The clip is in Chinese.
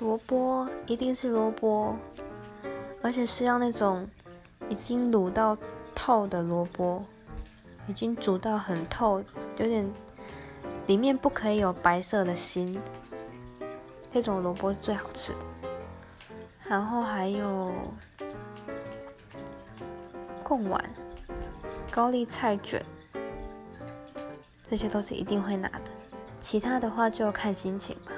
萝卜一定是萝卜。而且是要那种已经卤到透的萝卜已经煮到很透有点里面不可以有白色的心这种萝卜是最好吃的。然后还有贡丸高丽菜卷这些都是一定会拿的。其他的话就看心情吧。